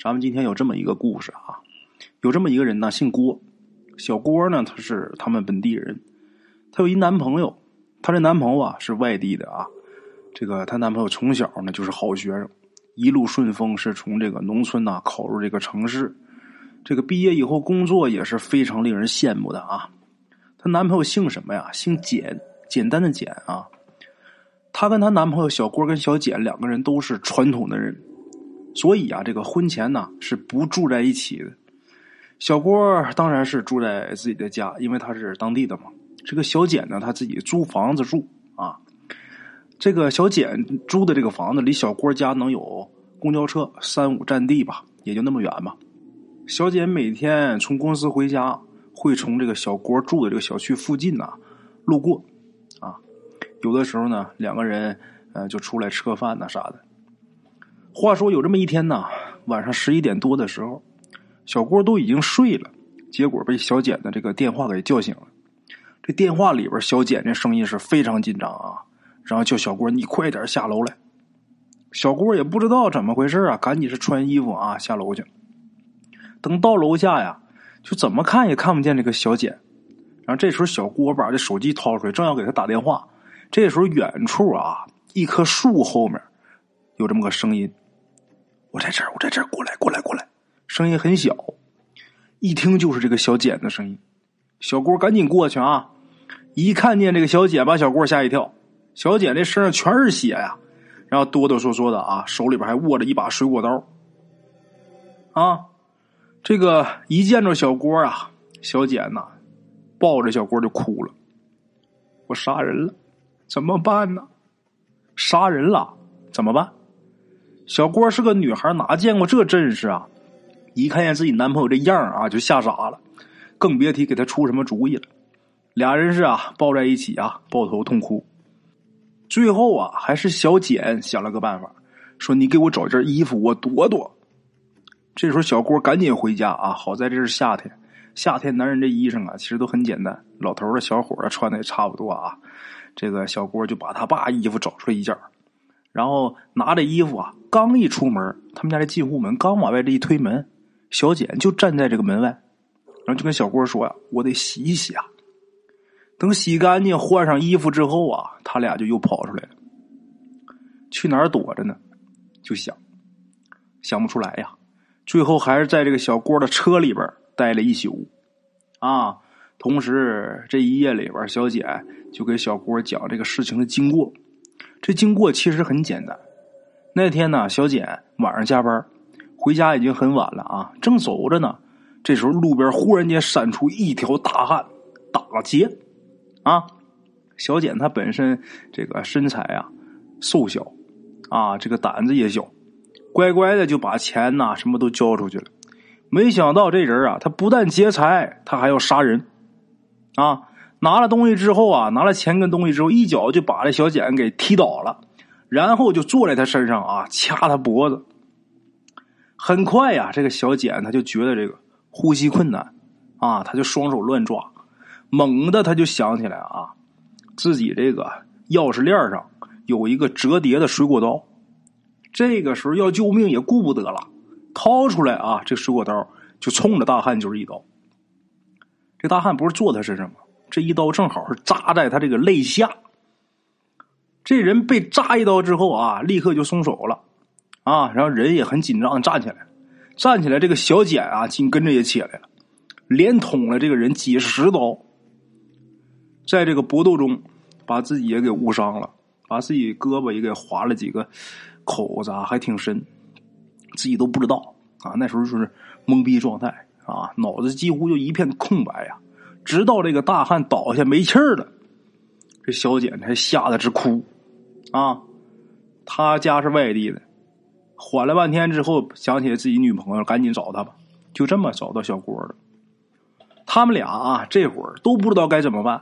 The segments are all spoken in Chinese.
咱们今天有这么一个故事啊，有这么一个人呢，姓郭，小郭呢，他是他们本地人，他有一男朋友，他这男朋友啊是外地的啊，这个她男朋友从小呢就是好学生，一路顺风，是从这个农村呐考入这个城市，这个毕业以后工作也是非常令人羡慕的啊。她男朋友姓什么呀？姓简，简单的简啊。她跟她男朋友小郭跟小简两个人都是传统的人，所以啊，这个婚前呢是不住在一起的。小郭当然是住在自己的家，因为他是当地的嘛。这个小简呢，他自己租房子住啊。这个小简租的这个房子离小郭家能有公交车三五站地吧，也就那么远吧。小简每天从公司回家。会从这个小郭住的这个小区附近呢路过，啊，有的时候呢两个人呃就出来吃个饭呐啥的。话说有这么一天呢，晚上十一点多的时候，小郭都已经睡了，结果被小简的这个电话给叫醒了。这电话里边小简这声音是非常紧张啊，然后叫小郭你快点下楼来。小郭也不知道怎么回事啊，赶紧是穿衣服啊下楼去。等到楼下呀。就怎么看也看不见这个小简，然后这时候小郭把这手机掏出来，正要给他打电话，这时候远处啊，一棵树后面有这么个声音：“我在这儿，我在这儿，过来，过来，过来。”声音很小，一听就是这个小简的声音。小郭赶紧过去啊，一看见这个小简，把小郭吓一跳。小简这身上全是血呀，然后哆哆嗦嗦的啊，手里边还握着一把水果刀啊。这个一见着小郭啊，小简呐，抱着小郭就哭了。我杀人了，怎么办呢？杀人了怎么办？小郭是个女孩，哪见过这阵势啊？一看见自己男朋友这样啊，就吓傻了，更别提给他出什么主意了。俩人是啊，抱在一起啊，抱头痛哭。最后啊，还是小简想了个办法，说：“你给我找件衣服，我躲躲。”这时候，小郭赶紧回家啊！好在这是夏天，夏天男人这衣裳啊，其实都很简单，老头的、小伙的穿的也差不多啊。这个小郭就把他爸衣服找出来一件然后拿着衣服啊，刚一出门，他们家这进户门刚往外这一推门，小简就站在这个门外，然后就跟小郭说呀：“我得洗一洗啊。”等洗干净、换上衣服之后啊，他俩就又跑出来了。去哪儿躲着呢？就想，想不出来呀。最后还是在这个小郭的车里边待了一宿，啊，同时这一夜里边，小简就给小郭讲这个事情的经过。这经过其实很简单。那天呢，小简晚上加班，回家已经很晚了啊，正走着呢，这时候路边忽然间闪出一条大汉打劫，啊，小简她本身这个身材啊瘦小，啊，这个胆子也小。乖乖的就把钱呐什么都交出去了，没想到这人啊，他不但劫财，他还要杀人，啊！拿了东西之后啊，拿了钱跟东西之后，一脚就把这小简给踢倒了，然后就坐在他身上啊，掐他脖子。很快呀，这个小简他就觉得这个呼吸困难，啊，他就双手乱抓，猛的他就想起来啊，自己这个钥匙链上有一个折叠的水果刀。这个时候要救命也顾不得了，掏出来啊，这水果刀就冲着大汉就是一刀。这大汉不是坐他身上吗？这一刀正好是扎在他这个肋下。这人被扎一刀之后啊，立刻就松手了，啊，然后人也很紧张站起来，站起来，这个小简啊，紧跟着也起来了，连捅了这个人几十刀，在这个搏斗中，把自己也给误伤了，把自己胳膊也给划了几个。口子啊还挺深，自己都不知道啊。那时候就是懵逼状态啊，脑子几乎就一片空白呀。直到这个大汉倒下没气儿了，这小简才吓得直哭啊。他家是外地的，缓了半天之后，想起来自己女朋友，赶紧找他吧。就这么找到小郭了。他们俩啊，这会儿都不知道该怎么办。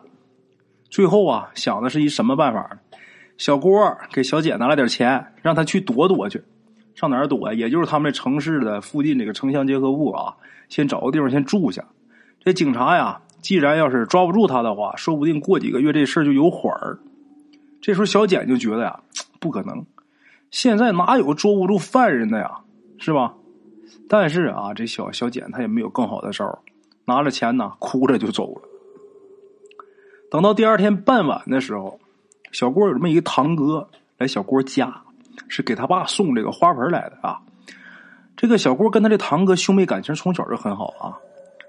最后啊，想的是一什么办法呢？小郭给小简拿了点钱，让他去躲躲去。上哪儿躲？也就是他们城市的附近这个城乡结合部啊，先找个地方先住下。这警察呀，既然要是抓不住他的话，说不定过几个月这事就有缓儿。这时候小简就觉得呀，不可能，现在哪有捉不住犯人的呀，是吧？但是啊，这小小简他也没有更好的招儿拿着钱呢，哭着就走了。等到第二天傍晚的时候，小郭有这么一个堂哥来小郭家，是给他爸送这个花盆来的啊。这个小郭跟他这堂哥兄妹感情从小就很好啊，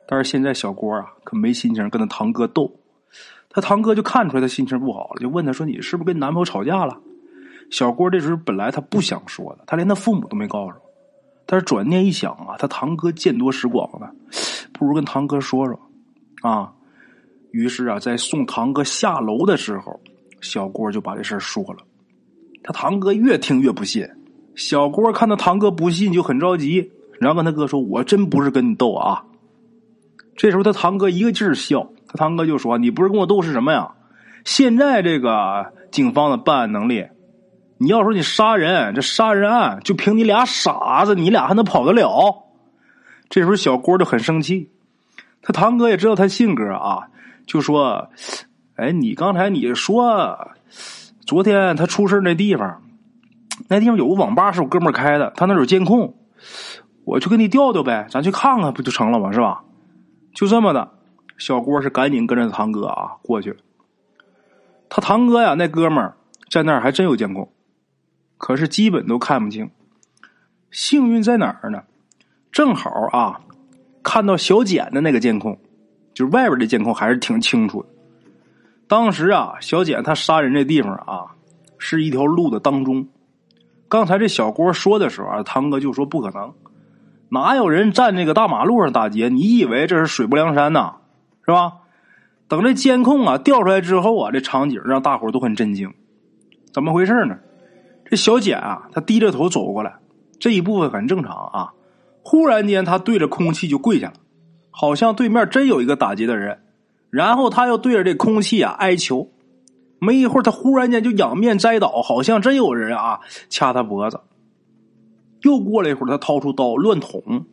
但是现在小郭啊可没心情跟他堂哥斗。他堂哥就看出来他心情不好了，就问他说：“你是不是跟男朋友吵架了？”小郭这时候本来他不想说的，他连他父母都没告诉。但是转念一想啊，他堂哥见多识广的，不如跟堂哥说说啊。于是啊，在送堂哥下楼的时候，小郭就把这事说了。他堂哥越听越不信。小郭看到堂哥不信，就很着急，然后跟他哥说：“我真不是跟你斗啊。”这时候他堂哥一个劲儿笑。他堂哥就说：“你不是跟我斗是什么呀？现在这个警方的办案能力。”你要说你杀人，这杀人案就凭你俩傻子，你俩还能跑得了？这时候小郭就很生气，他堂哥也知道他性格啊，就说：“哎，你刚才你说，昨天他出事那地方，那地方有个网吧是我哥们开的，他那有监控，我去给你调调呗，咱去看看不就成了吗？是吧？就这么的，小郭是赶紧跟着堂哥啊过去了。他堂哥呀，那哥们儿在那儿还真有监控。”可是基本都看不清，幸运在哪儿呢？正好啊，看到小简的那个监控，就是外边的监控还是挺清楚的。当时啊，小简他杀人这地方啊，是一条路的当中。刚才这小郭说的时候啊，堂哥就说不可能，哪有人站那个大马路上打劫？你以为这是水泊梁山呐？是吧？等这监控啊调出来之后啊，这场景让大伙都很震惊，怎么回事呢？这小简啊，他低着头走过来，这一部分很正常啊。忽然间，他对着空气就跪下了，好像对面真有一个打劫的人。然后他又对着这空气啊哀求。没一会儿，他忽然间就仰面栽倒，好像真有人啊掐他脖子。又过了一会儿，他掏出刀乱捅，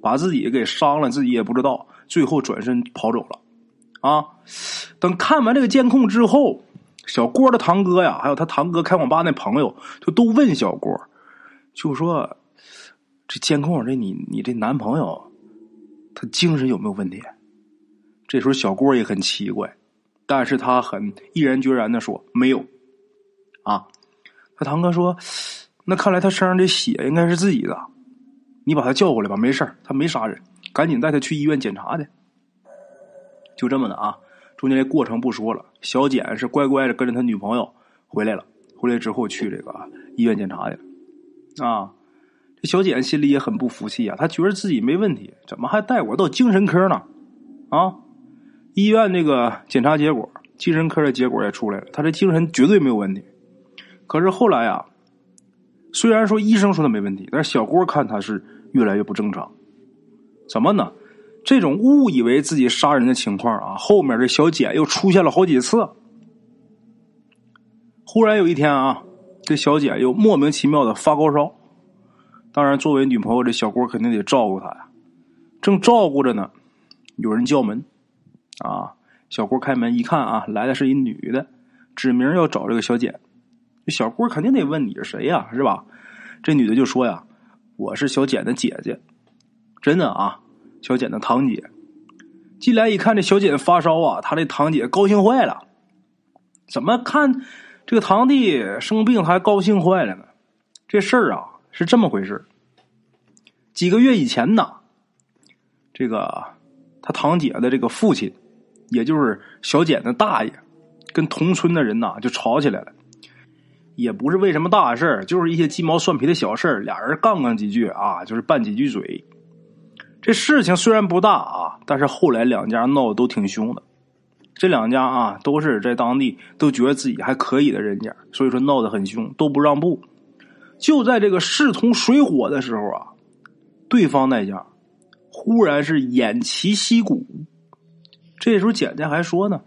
把自己给伤了，自己也不知道。最后转身跑走了。啊，等看完这个监控之后。小郭的堂哥呀，还有他堂哥开网吧那朋友，就都问小郭，就说：“这监控这你你这男朋友，他精神有没有问题？”这时候小郭也很奇怪，但是他很毅然决然的说：“没有。”啊，他堂哥说：“那看来他身上这血应该是自己的，你把他叫过来吧，没事他没杀人，赶紧带他去医院检查去。”就这么的啊。中间这过程不说了，小简是乖乖的跟着他女朋友回来了。回来之后去这个医院检查去了。啊，这小简心里也很不服气啊，他觉得自己没问题，怎么还带我到精神科呢？啊，医院那个检查结果，精神科的结果也出来了，他这精神绝对没有问题。可是后来啊，虽然说医生说他没问题，但是小郭看他是越来越不正常。怎么呢？这种误以为自己杀人的情况啊，后面这小简又出现了好几次。忽然有一天啊，这小简又莫名其妙的发高烧。当然，作为女朋友，这小郭肯定得照顾她呀。正照顾着呢，有人叫门啊。小郭开门一看啊，来的是一女的，指名要找这个小简。这小郭肯定得问你是谁呀，是吧？这女的就说呀：“我是小简的姐姐，真的啊。”小简的堂姐进来一看，这小简发烧啊，他这堂姐高兴坏了。怎么看这个堂弟生病还高兴坏了呢？这事儿啊是这么回事几个月以前呢，这个他堂姐的这个父亲，也就是小简的大爷，跟同村的人呐就吵起来了。也不是为什么大事儿，就是一些鸡毛蒜皮的小事儿，俩人杠杠几句啊，就是拌几句嘴。这事情虽然不大啊，但是后来两家闹得都挺凶的。这两家啊，都是在当地都觉得自己还可以的人家，所以说闹得很凶，都不让步。就在这个势同水火的时候啊，对方那家忽然是偃旗息鼓。这时候简简还说呢：“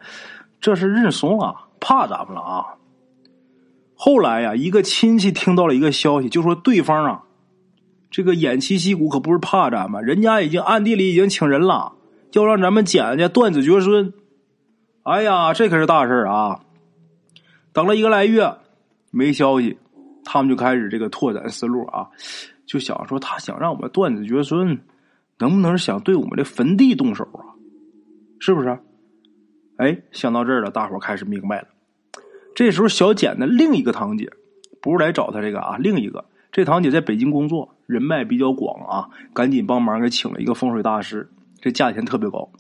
这是认怂了，怕咱们了啊。”后来呀，一个亲戚听到了一个消息，就说对方啊。这个偃旗息鼓可不是怕咱们，人家已经暗地里已经请人了，要让咱们简家断子绝孙。哎呀，这可是大事啊！等了一个来月，没消息，他们就开始这个拓展思路啊，就想说他想让我们断子绝孙，能不能想对我们的坟地动手啊？是不是？哎，想到这儿了，大伙开始明白了。这时候，小简的另一个堂姐不是来找他这个啊，另一个这堂姐在北京工作，人脉比较广啊，赶紧帮忙给请了一个风水大师，这价钱特别高。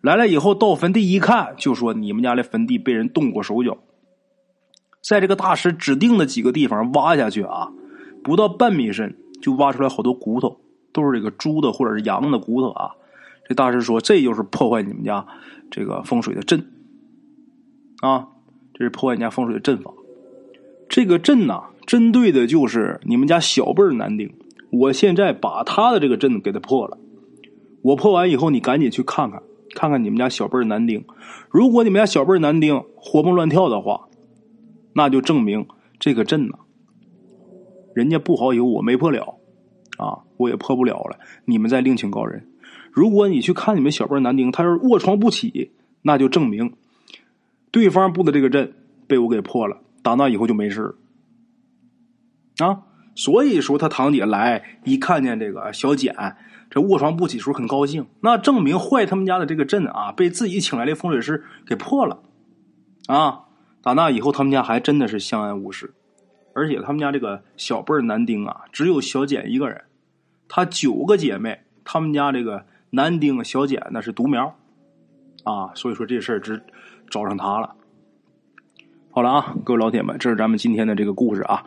来了以后，到坟地一看，就说你们家的坟地被人动过手脚，在这个大师指定的几个地方挖下去啊，不到半米深就挖出来好多骨头，都是这个猪的或者是羊的骨头啊。这大师说，这就是破坏你们家这个风水的阵啊，这是破坏你家风水的阵法。这个阵呐，针对的就是你们家小辈男丁。我现在把他的这个阵给他破了，我破完以后，你赶紧去看看。看看你们家小辈男丁，如果你们家小辈男丁活蹦乱跳的话，那就证明这个阵呢，人家不好有，我没破了，啊，我也破不了了。你们再另请高人。如果你去看你们小辈男丁，他要是卧床不起，那就证明对方布的这个阵被我给破了。打那以后就没事啊。所以说，他堂姐来一看见这个小简。这卧床不起时候很高兴，那证明坏他们家的这个阵啊，被自己请来的风水师给破了，啊，打那以后他们家还真的是相安无事，而且他们家这个小辈男丁啊，只有小简一个人，他九个姐妹，他们家这个男丁小简那是独苗，啊，所以说这事儿只找上他了。好了啊，各位老铁们，这是咱们今天的这个故事啊。